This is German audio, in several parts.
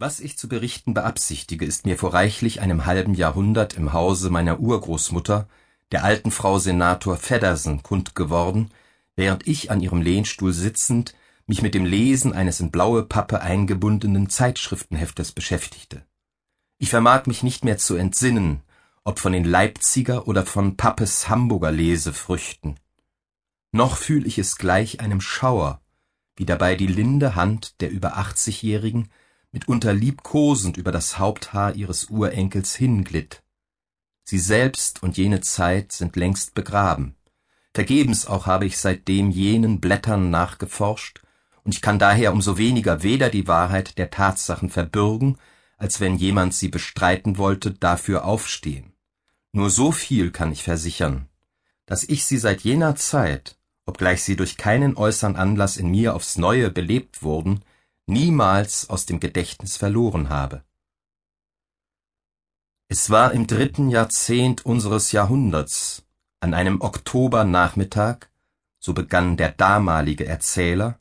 Was ich zu berichten beabsichtige, ist mir vor reichlich einem halben Jahrhundert im Hause meiner Urgroßmutter, der alten Frau Senator Feddersen, kund geworden, während ich an ihrem Lehnstuhl sitzend mich mit dem Lesen eines in blaue Pappe eingebundenen Zeitschriftenheftes beschäftigte. Ich vermag mich nicht mehr zu entsinnen, ob von den Leipziger oder von Pappes Hamburger Lesefrüchten. Noch fühl ich es gleich einem Schauer, wie dabei die linde Hand der über achtzigjährigen mitunter liebkosend über das Haupthaar ihres Urenkels hinglitt. Sie selbst und jene Zeit sind längst begraben. Vergebens auch habe ich seitdem jenen Blättern nachgeforscht, und ich kann daher umso weniger weder die Wahrheit der Tatsachen verbürgen, als wenn jemand sie bestreiten wollte, dafür aufstehen. Nur so viel kann ich versichern, dass ich sie seit jener Zeit, obgleich sie durch keinen äußern Anlass in mir aufs neue belebt wurden, niemals aus dem Gedächtnis verloren habe. Es war im dritten Jahrzehnt unseres Jahrhunderts, an einem Oktobernachmittag, so begann der damalige Erzähler,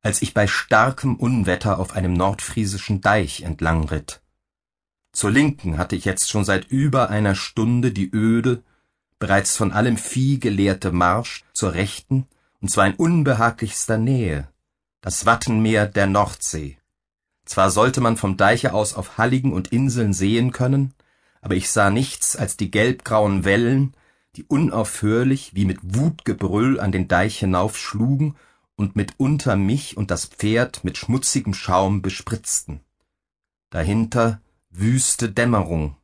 als ich bei starkem Unwetter auf einem nordfriesischen Deich entlang ritt. Zur Linken hatte ich jetzt schon seit über einer Stunde die öde, bereits von allem Vieh geleerte Marsch zur Rechten, und zwar in unbehaglichster Nähe, das Wattenmeer der Nordsee. Zwar sollte man vom Deiche aus auf Halligen und Inseln sehen können, aber ich sah nichts als die gelbgrauen Wellen, die unaufhörlich wie mit Wutgebrüll an den Deich hinaufschlugen und mitunter mich und das Pferd mit schmutzigem Schaum bespritzten. Dahinter wüste Dämmerung,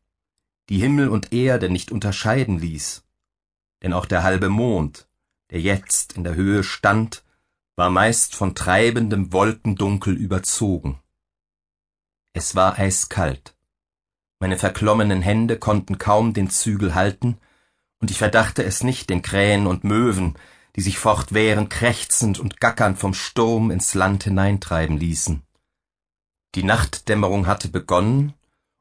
die Himmel und Erde nicht unterscheiden ließ. Denn auch der halbe Mond, der jetzt in der Höhe stand, war meist von treibendem Wolkendunkel überzogen. Es war eiskalt. Meine verklommenen Hände konnten kaum den Zügel halten, und ich verdachte es nicht den Krähen und Möwen, die sich fortwährend krächzend und gackernd vom Sturm ins Land hineintreiben ließen. Die Nachtdämmerung hatte begonnen,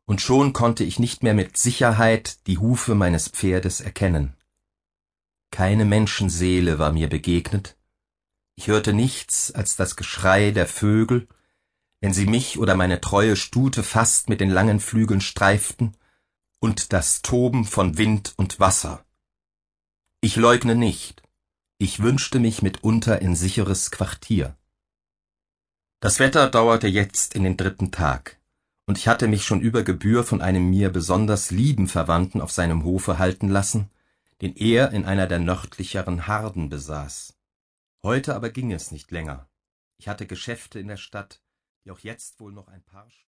und schon konnte ich nicht mehr mit Sicherheit die Hufe meines Pferdes erkennen. Keine Menschenseele war mir begegnet, ich hörte nichts als das Geschrei der Vögel, wenn sie mich oder meine treue Stute fast mit den langen Flügeln streiften, und das Toben von Wind und Wasser. Ich leugne nicht, ich wünschte mich mitunter in sicheres Quartier. Das Wetter dauerte jetzt in den dritten Tag, und ich hatte mich schon über Gebühr von einem mir besonders lieben Verwandten auf seinem Hofe halten lassen, den er in einer der nördlicheren Harden besaß. Heute aber ging es nicht länger. Ich hatte Geschäfte in der Stadt, die auch jetzt wohl noch ein paar